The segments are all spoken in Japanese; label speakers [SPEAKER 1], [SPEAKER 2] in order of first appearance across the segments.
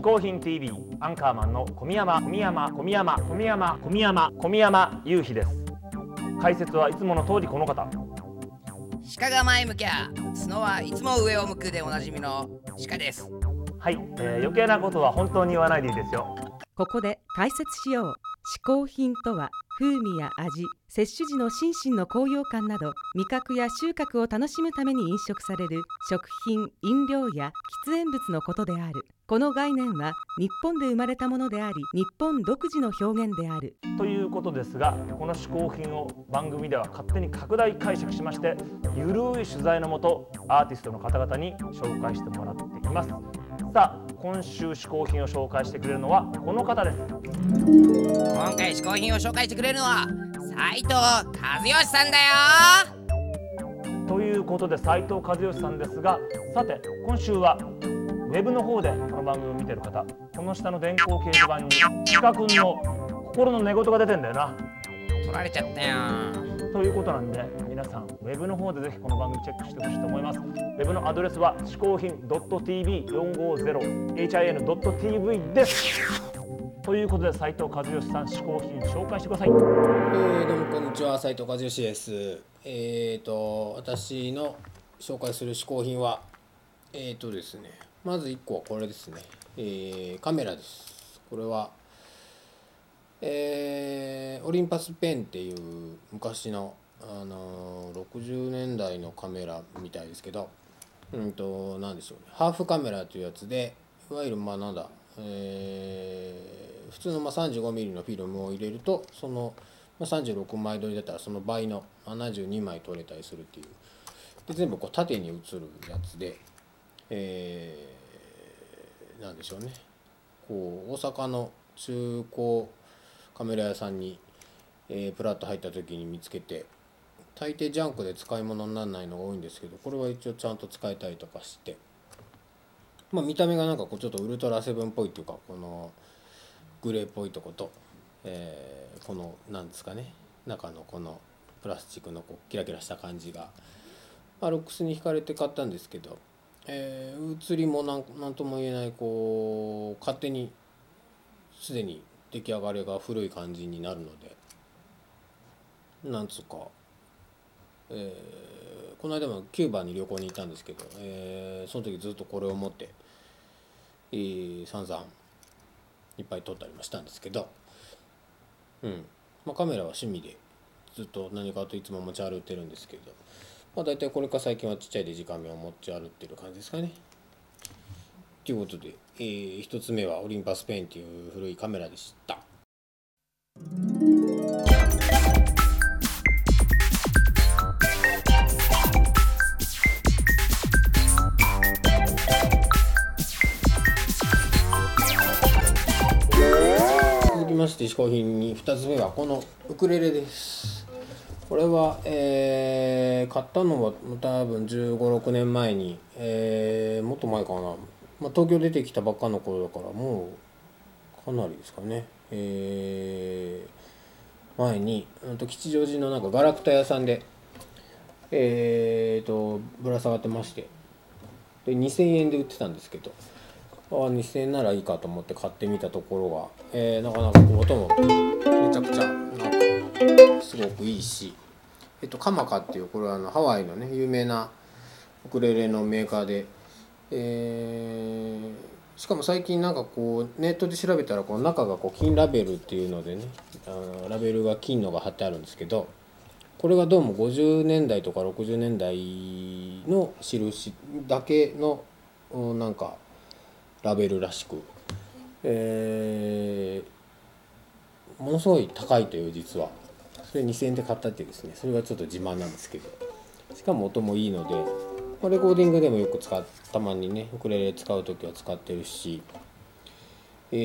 [SPEAKER 1] 嗜好品 TV アンカーマンの小宮山小宮山小宮山小宮山小宮山小宮山雄飛です。解説はいつもの通りこの方。
[SPEAKER 2] 鹿が前向きゃ角はいつも上を向くでおなじみの鹿です。
[SPEAKER 1] はい、えー余計なことは本当に言わないでいいですよ。
[SPEAKER 3] ここで解説しよう。嗜好品とは風味や味摂取時の心身の高揚感など味覚や収穫を楽しむために飲食される食品飲料や喫煙物のことである。この概念は日本で生まれたものであり日本独自の表現である。
[SPEAKER 1] ということですがこの嗜好品を番組では勝手に拡大解釈しましてゆるい取材のもとアーティストの方々に紹介してもらっています。さあ今週嗜好品を紹介してくれるのはこの方です。
[SPEAKER 2] 今回嗜好品を紹介してくれるのは斉藤和義さんだよ。
[SPEAKER 1] ということで斉藤和義さんですがさて今週はウェブの方でこの番組を見てる方この下の電光掲示板に鹿くんの心の寝言が出てんだよな。
[SPEAKER 2] 取られちゃったよ。
[SPEAKER 1] ということなんでウェブの方でぜひこの番組チェックしてほしいと思います。ウェブのアドレスは嗜好品 .tv450hin.tv です。ということで斉藤和義さん嗜好品紹介してください。
[SPEAKER 4] えー、どうもこんにちは斉藤和義です。えっ、と私の紹介する嗜好品はえっ、とですね。まず1個はこれですね、えーカメラです。これはえーオリンパスペンっていう昔のあの60年代のカメラみたいですけどうんとなんでしょうね。ハーフカメラというやつでいわゆるまあなんだえー普通のま 35mm のフィルムを入れるとそのま36枚撮りだったらその倍の72枚撮れたりするっていう。で全部こう縦に映るやつでえーでしょうね。こう大阪の中古カメラ屋さんに、えープラッと入った時に見つけて大抵ジャンクで使い物にならないのが多いんですけどこれは一応ちゃんと使えたりとかして。まあ見た目がなんかこうちょっとウルトラセブンっぽいっていうかこのグレーっぽいとこと、えこのなんですかね。中のこのプラスチックのこうキラキラした感じが、まあ、ロックスに惹かれて買ったんですけど、えー写りもなんなんとも言えないこう勝手にすでに出来上がりが古い感じになるのでなんつうか、えーこの間もキューバに旅行に行ったんですけど、えーその時ずっとこれを持って、えー散々いっぱい撮ったりもしたんですけど、うんまあ、カメラは趣味でずっと何かといつも持ち歩いてるんですけど、まあ、大体これから最近はちっちゃいデジカメを持ち歩いてる感じですかね。ということで、えー、1つ目はオリンパスペインっていう古いカメラでした。して嗜好品に2つ目はこのウクレレです。これは、えー買ったのは多分1 5 6年前に、えーもっと前かな、まあ、東京出てきたばっかの頃だからもうかなりですかね。えー前にうんと吉祥寺のなんかガラクタ屋さんでえー、とぶら下がってまして。で2000円で売ってたんですけど。あ2000円ならいいかと思って買ってみたところが、えーなかなか音もめちゃくちゃなんかすごくいいし、えっと、カマカっていうこれはあのハワイのね有名なウクレレのメーカーで、えーしかも最近なんかこうネットで調べたらこう中がこう金ラベルっていうのでねあのラベルが金のが貼ってあるんですけどこれがどうも50年代とか60年代の印だけのなんかラベルらしく、えーものすごい高いという実は。それ2000円で買ったってですね。それがちょっと自慢なんですけど。しかも音もいいので、まあレコーディングでもよく使ったまにねウクレレ使う時は使ってるし。え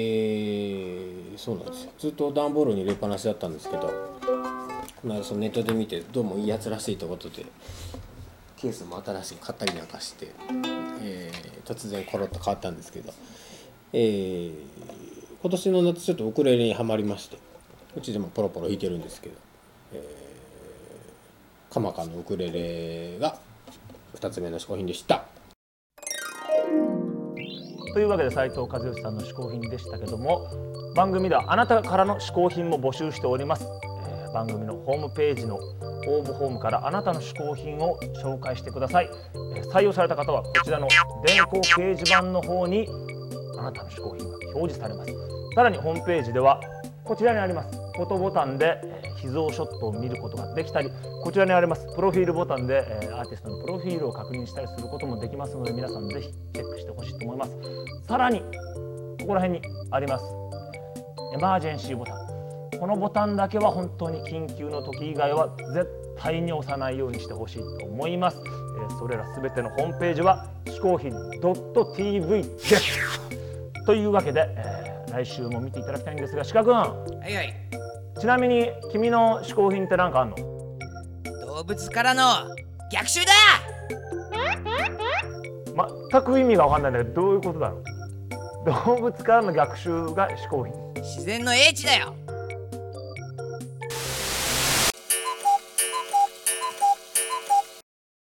[SPEAKER 4] ーそうなんですよ。ずっと段ボールに入れっぱなしだったんですけど。この間そのネットで見てどうもいいやつらしいということでケースも新しいの買ったりなんかして、えー突然コロッと変わったんですけど、えー今年の夏ちょっとウクレレにはまりましてうちでもポロポロ弾いてるんですけど、えーカマカのウクレレが2つ目の嗜好品でした。
[SPEAKER 1] というわけで斉藤和義さんの嗜好品でしたけども番組ではあなたからの嗜好品も募集しております、番組のホームページの応募フォームからあなたの嗜好品を紹介してください、え採用された方はこちらの電光掲示板の方にあなたの嗜好品が表示されます。さらにホームページではこちらにありますフォトボタンでえ秘蔵ショットを見ることができたりこちらにありますプロフィールボタンでえアーティストのプロフィールを確認したりすることもできますので皆さんぜひチェックしてほしいと思います。さらにここら辺にありますエマージェンシーボタン。このボタンだけは本当に緊急の時以外は絶対に押さないようにしてほしいと思います、えーそれらすべてのホームページは嗜好品 .tv です。というわけで、えー来週も見ていただきたいんですが鹿君。
[SPEAKER 2] はいはい。
[SPEAKER 1] ちなみに君の嗜好品って何かあんの？
[SPEAKER 2] 動物からの逆襲だ！
[SPEAKER 1] 全く意味が分かんないんだけどどういうことだろう？動物からの逆襲が嗜好品。
[SPEAKER 2] 自然の英知だよ